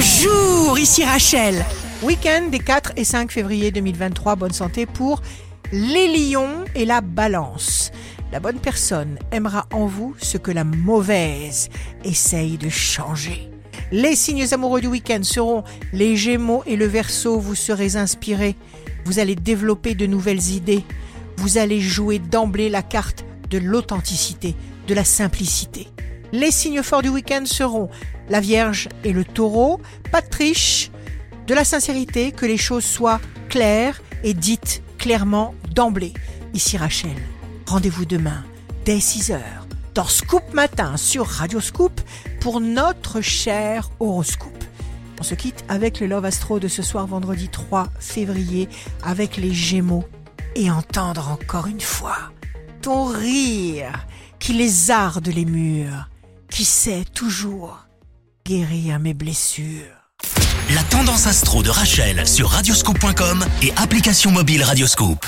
Bonjour, ici Rachel. Week-end des 4 et 5 février 2023, bonne santé pour les lions et la balance. La bonne personne aimera en vous ce que la mauvaise essaye de changer. Les signes amoureux du week-end seront les gémeaux et le verso, vous serez inspirés, vous allez développer de nouvelles idées, vous allez jouer d'emblée la carte de l'authenticité, de la simplicité. Les signes forts du week-end seront la Vierge et le taureau, pas de triche, de la sincérité, que les choses soient claires et dites clairement d'emblée. Ici Rachel, rendez-vous demain dès 6h dans Scoop Matin sur Radio Scoop pour notre cher horoscope. On se quitte avec le Love Astro de ce soir vendredi 3 février avec les Gémeaux et entendre encore une fois ton rire qui lézarde les murs qui sait toujours guérir mes blessures. La tendance astro de Rachel sur radioscope.com et application mobile Radioscope.